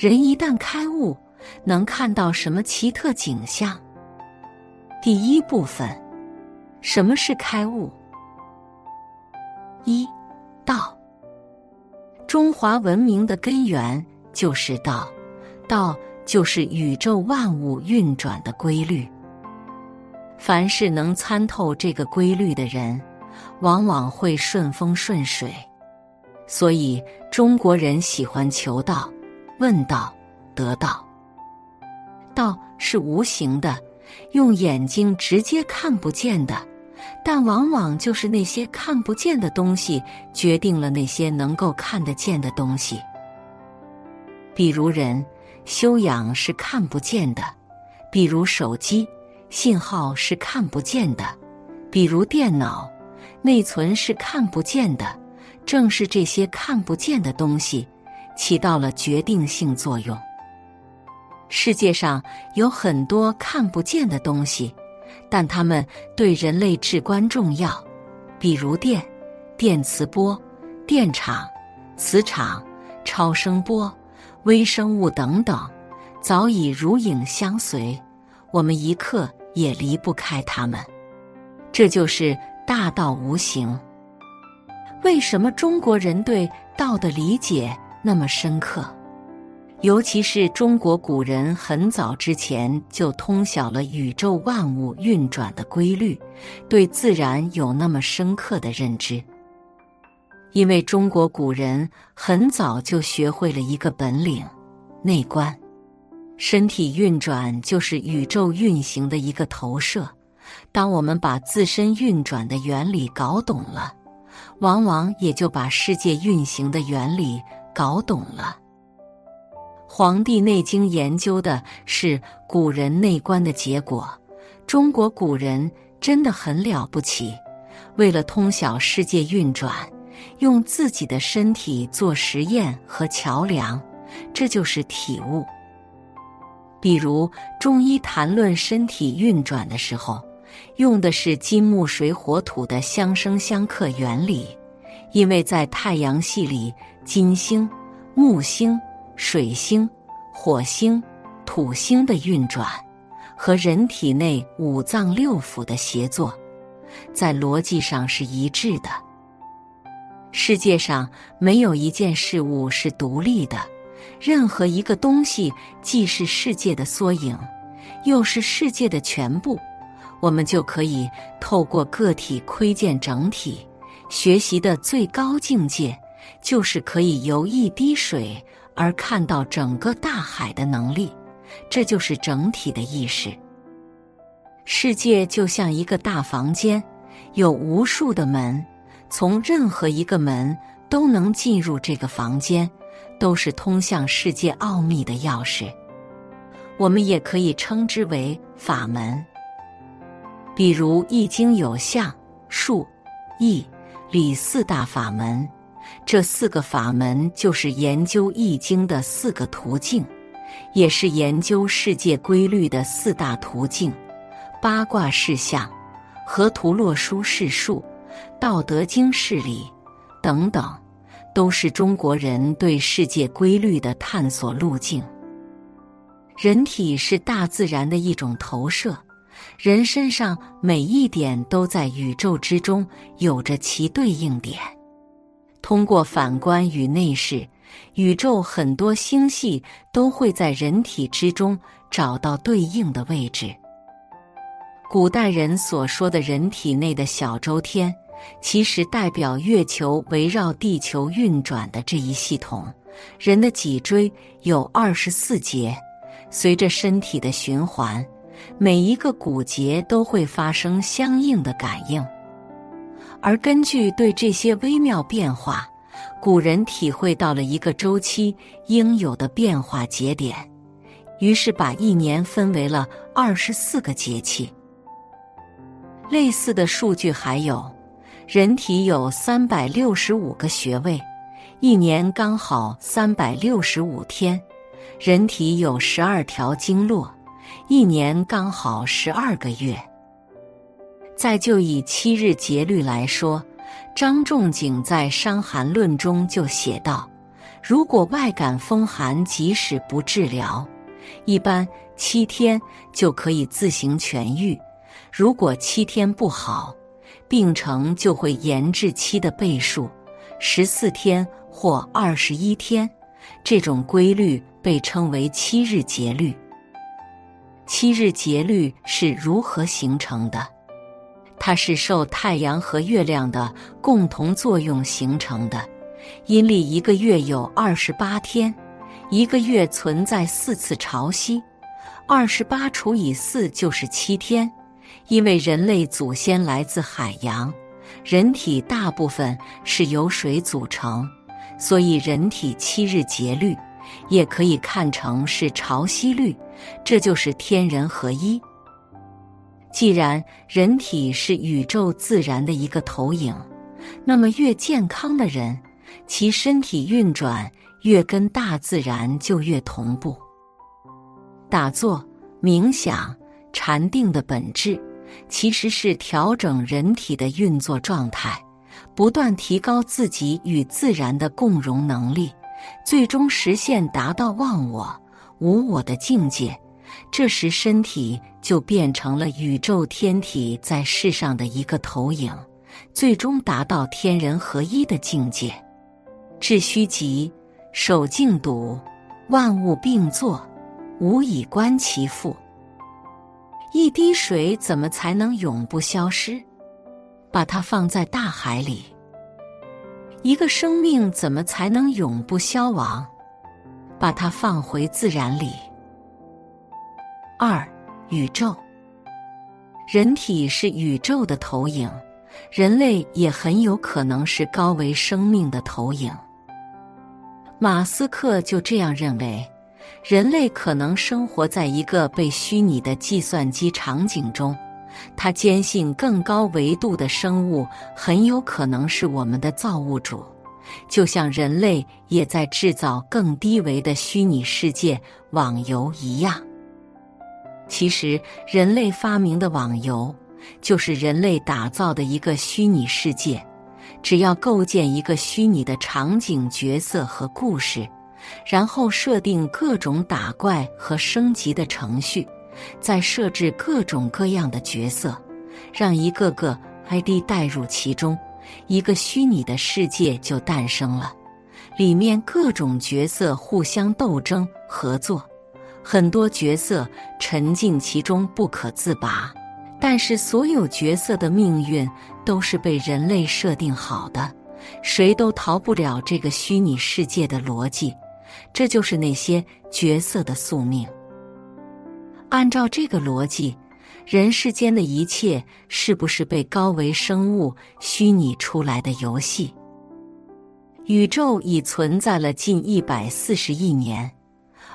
人一旦开悟，能看到什么奇特景象？第一部分，什么是开悟？一道，中华文明的根源就是道，道就是宇宙万物运转的规律。凡是能参透这个规律的人，往往会顺风顺水。所以中国人喜欢求道、问道、得道。道是无形的，用眼睛直接看不见的，但往往就是那些看不见的东西，决定了那些能够看得见的东西。比如人修养是看不见的，比如手机。信号是看不见的，比如电脑，内存是看不见的。正是这些看不见的东西，起到了决定性作用。世界上有很多看不见的东西，但它们对人类至关重要。比如电、电磁波、电场、磁场、超声波、微生物等等，早已如影相随。我们一刻。也离不开他们，这就是大道无形。为什么中国人对道的理解那么深刻？尤其是中国古人很早之前就通晓了宇宙万物运转的规律，对自然有那么深刻的认知。因为中国古人很早就学会了一个本领——内观。身体运转就是宇宙运行的一个投射。当我们把自身运转的原理搞懂了，往往也就把世界运行的原理搞懂了。《黄帝内经》研究的是古人内观的结果。中国古人真的很了不起，为了通晓世界运转，用自己的身体做实验和桥梁，这就是体悟。比如中医谈论身体运转的时候，用的是金木水火土的相生相克原理，因为在太阳系里，金星、木星、水星、火星、土星的运转和人体内五脏六腑的协作，在逻辑上是一致的。世界上没有一件事物是独立的。任何一个东西既是世界的缩影，又是世界的全部，我们就可以透过个体窥见整体。学习的最高境界，就是可以由一滴水而看到整个大海的能力。这就是整体的意识。世界就像一个大房间，有无数的门，从任何一个门都能进入这个房间。都是通向世界奥秘的钥匙，我们也可以称之为法门。比如《易经》有象、数、易、理四大法门，这四个法门就是研究《易经》的四个途径，也是研究世界规律的四大途径。八卦事象，河图洛书是数，道德经是理，等等。都是中国人对世界规律的探索路径。人体是大自然的一种投射，人身上每一点都在宇宙之中有着其对应点。通过反观与内视，宇宙很多星系都会在人体之中找到对应的位置。古代人所说的人体内的小周天。其实代表月球围绕地球运转的这一系统。人的脊椎有二十四节，随着身体的循环，每一个骨节都会发生相应的感应。而根据对这些微妙变化，古人体会到了一个周期应有的变化节点，于是把一年分为了二十四个节气。类似的数据还有。人体有三百六十五个穴位，一年刚好三百六十五天。人体有十二条经络，一年刚好十二个月。再就以七日节律来说，张仲景在《伤寒论》中就写道：“如果外感风寒，即使不治疗，一般七天就可以自行痊愈。如果七天不好，病程就会延至期的倍数，十四天或二十一天。这种规律被称为七日节律。七日节律是如何形成的？它是受太阳和月亮的共同作用形成的。阴历一个月有二十八天，一个月存在四次潮汐，二十八除以四就是七天。因为人类祖先来自海洋，人体大部分是由水组成，所以人体七日节律也可以看成是潮汐律，这就是天人合一。既然人体是宇宙自然的一个投影，那么越健康的人，其身体运转越跟大自然就越同步。打坐、冥想、禅定的本质。其实是调整人体的运作状态，不断提高自己与自然的共融能力，最终实现达到忘我、无我的境界。这时，身体就变成了宇宙天体在世上的一个投影，最终达到天人合一的境界。致虚极，守静笃，万物并作，无以观其复。一滴水怎么才能永不消失？把它放在大海里。一个生命怎么才能永不消亡？把它放回自然里。二，宇宙。人体是宇宙的投影，人类也很有可能是高维生命的投影。马斯克就这样认为。人类可能生活在一个被虚拟的计算机场景中，他坚信更高维度的生物很有可能是我们的造物主，就像人类也在制造更低维的虚拟世界网游一样。其实，人类发明的网游就是人类打造的一个虚拟世界，只要构建一个虚拟的场景、角色和故事。然后设定各种打怪和升级的程序，再设置各种各样的角色，让一个个 ID 带入其中，一个虚拟的世界就诞生了。里面各种角色互相斗争、合作，很多角色沉浸其中不可自拔。但是所有角色的命运都是被人类设定好的，谁都逃不了这个虚拟世界的逻辑。这就是那些角色的宿命。按照这个逻辑，人世间的一切是不是被高维生物虚拟出来的游戏？宇宙已存在了近一百四十亿年，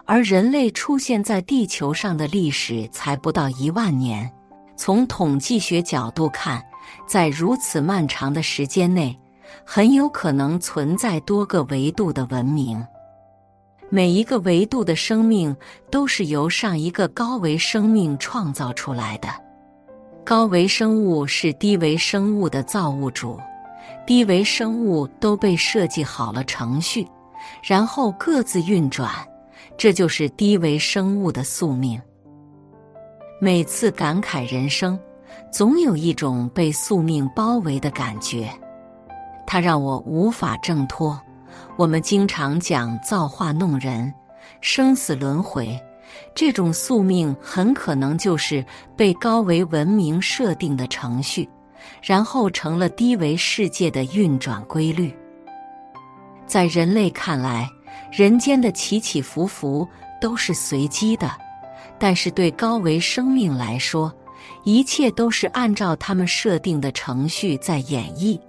而人类出现在地球上的历史才不到一万年。从统计学角度看，在如此漫长的时间内，很有可能存在多个维度的文明。每一个维度的生命都是由上一个高维生命创造出来的。高维生物是低维生物的造物主，低维生物都被设计好了程序，然后各自运转，这就是低维生物的宿命。每次感慨人生，总有一种被宿命包围的感觉，它让我无法挣脱。我们经常讲造化弄人、生死轮回，这种宿命很可能就是被高维文明设定的程序，然后成了低维世界的运转规律。在人类看来，人间的起起伏伏都是随机的，但是对高维生命来说，一切都是按照他们设定的程序在演绎。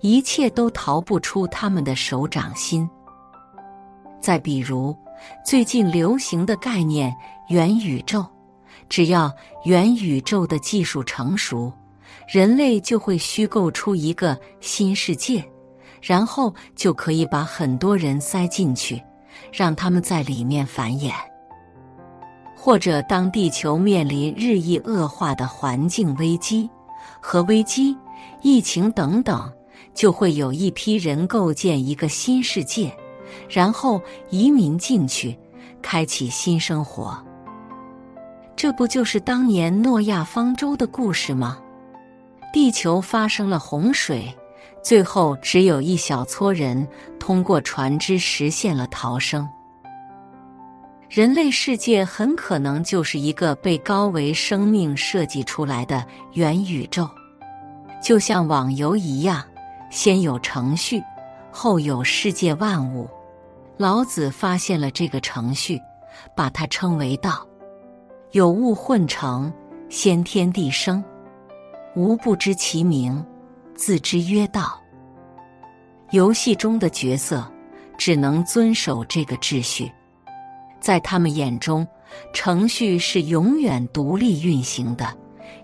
一切都逃不出他们的手掌心。再比如，最近流行的概念“元宇宙”，只要元宇宙的技术成熟，人类就会虚构出一个新世界，然后就可以把很多人塞进去，让他们在里面繁衍。或者，当地球面临日益恶化的环境危机、核危机、疫情等等。就会有一批人构建一个新世界，然后移民进去，开启新生活。这不就是当年诺亚方舟的故事吗？地球发生了洪水，最后只有一小撮人通过船只实现了逃生。人类世界很可能就是一个被高维生命设计出来的元宇宙，就像网游一样，先有程序，后有世界万物。老子发现了这个程序，把它称为道。有物混成，先天地生，吾不知其名，自知曰道。游戏中的角色只能遵守这个秩序。在他们眼中，程序是永远独立运行的，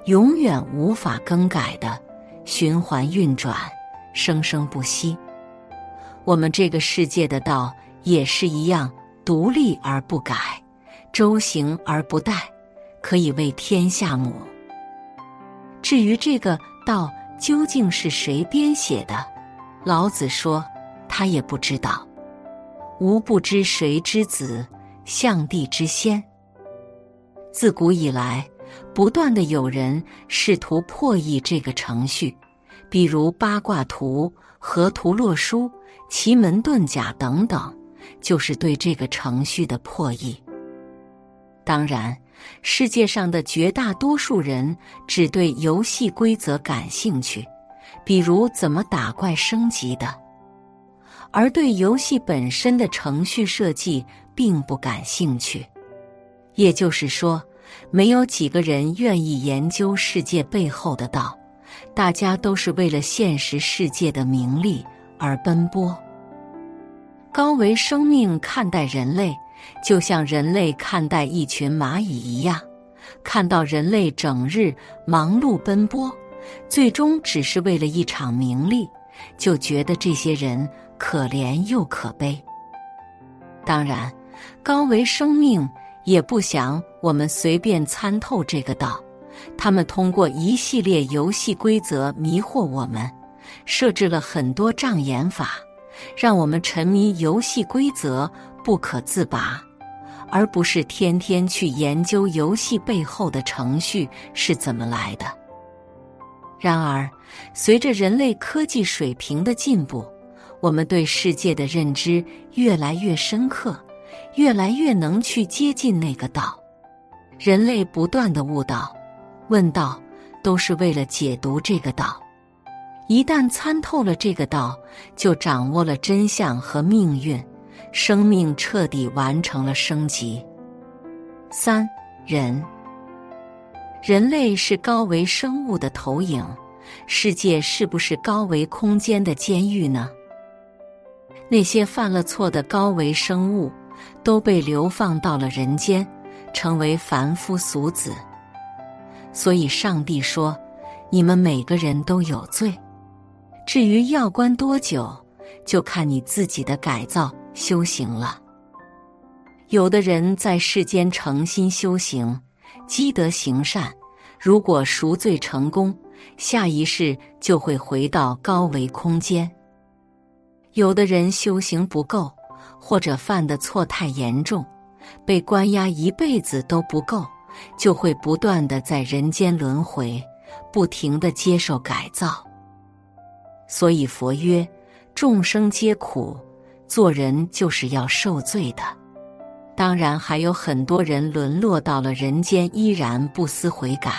永远无法更改的，循环运转，生生不息。我们这个世界的道也是一样，独立而不改，周行而不殆，可以为天下母。至于这个道究竟是谁编写的，老子说他也不知道。吾不知谁之子。象帝之先，自古以来，不断的有人试图破译这个程序，比如八卦图、河图洛书、奇门遁甲等等，就是对这个程序的破译。当然，世界上的绝大多数人只对游戏规则感兴趣，比如怎么打怪升级的，而对游戏本身的程序设计。并不感兴趣，也就是说，没有几个人愿意研究世界背后的道。大家都是为了现实世界的名利而奔波。高维生命看待人类，就像人类看待一群蚂蚁一样，看到人类整日忙碌奔波，最终只是为了一场名利，就觉得这些人可怜又可悲。当然。高维生命也不想我们随便参透这个道，他们通过一系列游戏规则迷惑我们，设置了很多障眼法，让我们沉迷游戏规则不可自拔，而不是天天去研究游戏背后的程序是怎么来的。然而，随着人类科技水平的进步，我们对世界的认知越来越深刻。越来越能去接近那个道，人类不断的悟道、问道，都是为了解读这个道。一旦参透了这个道，就掌握了真相和命运，生命彻底完成了升级。三人，人类是高维生物的投影，世界是不是高维空间的监狱呢？那些犯了错的高维生物。都被流放到了人间，成为凡夫俗子。所以上帝说：“你们每个人都有罪，至于要关多久，就看你自己的改造修行了。”有的人在世间诚心修行，积德行善，如果赎罪成功，下一世就会回到高维空间。有的人修行不够。或者犯的错太严重，被关押一辈子都不够，就会不断的在人间轮回，不停的接受改造。所以佛曰：众生皆苦，做人就是要受罪的。当然还有很多人沦落到了人间，依然不思悔改，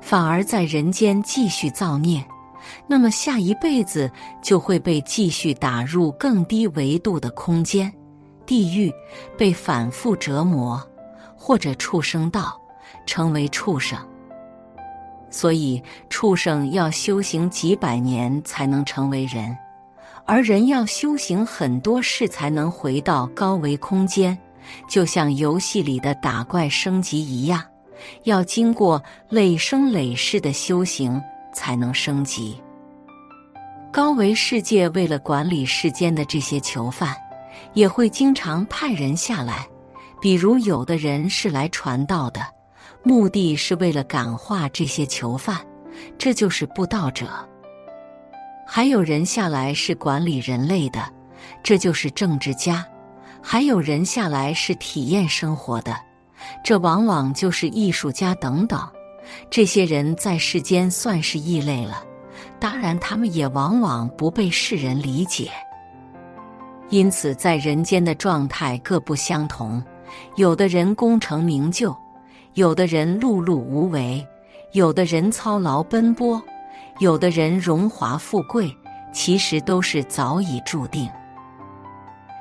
反而在人间继续造孽。那么下一辈子就会被继续打入更低维度的空间，地狱，被反复折磨，或者畜生道，成为畜生。所以畜生要修行几百年才能成为人，而人要修行很多世才能回到高维空间，就像游戏里的打怪升级一样，要经过累生累世的修行。才能升级。高维世界为了管理世间的这些囚犯，也会经常派人下来。比如，有的人是来传道的，目的是为了感化这些囚犯，这就是布道者。还有人下来是管理人类的，这就是政治家；还有人下来是体验生活的，这往往就是艺术家等等。这些人在世间算是异类了，当然，他们也往往不被世人理解。因此，在人间的状态各不相同，有的人功成名就，有的人碌碌无为，有的人操劳奔波，有的人荣华富贵，其实都是早已注定。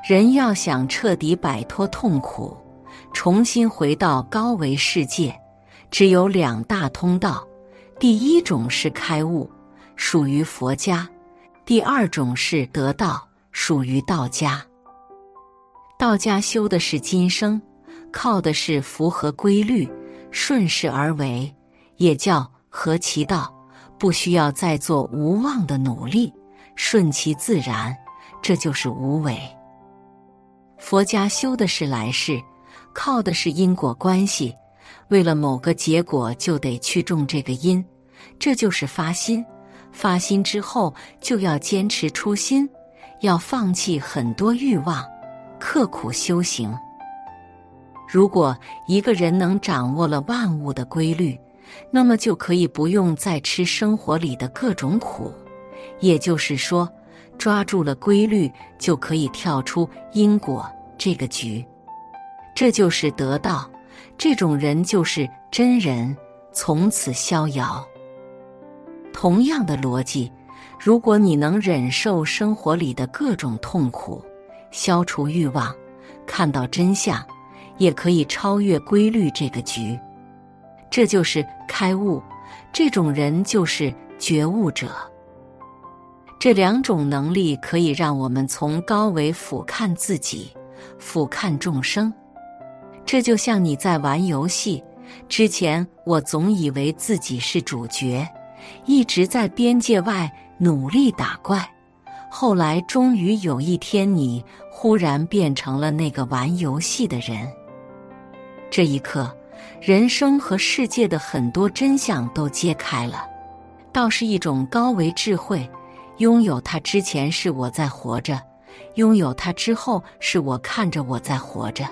人要想彻底摆脱痛苦，重新回到高维世界。只有两大通道，第一种是开悟，属于佛家；第二种是得道，属于道家。道家修的是今生，靠的是符合规律、顺势而为，也叫合其道，不需要再做无望的努力，顺其自然，这就是无为。佛家修的是来世，靠的是因果关系。为了某个结果，就得去种这个因，这就是发心。发心之后，就要坚持初心，要放弃很多欲望，刻苦修行。如果一个人能掌握了万物的规律，那么就可以不用再吃生活里的各种苦。也就是说，抓住了规律，就可以跳出因果这个局。这就是得道。这种人就是真人，从此逍遥。同样的逻辑，如果你能忍受生活里的各种痛苦，消除欲望，看到真相，也可以超越规律这个局。这就是开悟。这种人就是觉悟者。这两种能力可以让我们从高维俯瞰自己，俯瞰众生。这就像你在玩游戏之前，我总以为自己是主角，一直在边界外努力打怪。后来，终于有一天，你忽然变成了那个玩游戏的人。这一刻，人生和世界的很多真相都揭开了。倒是一种高维智慧，拥有它之前是我在活着，拥有它之后是我看着我在活着。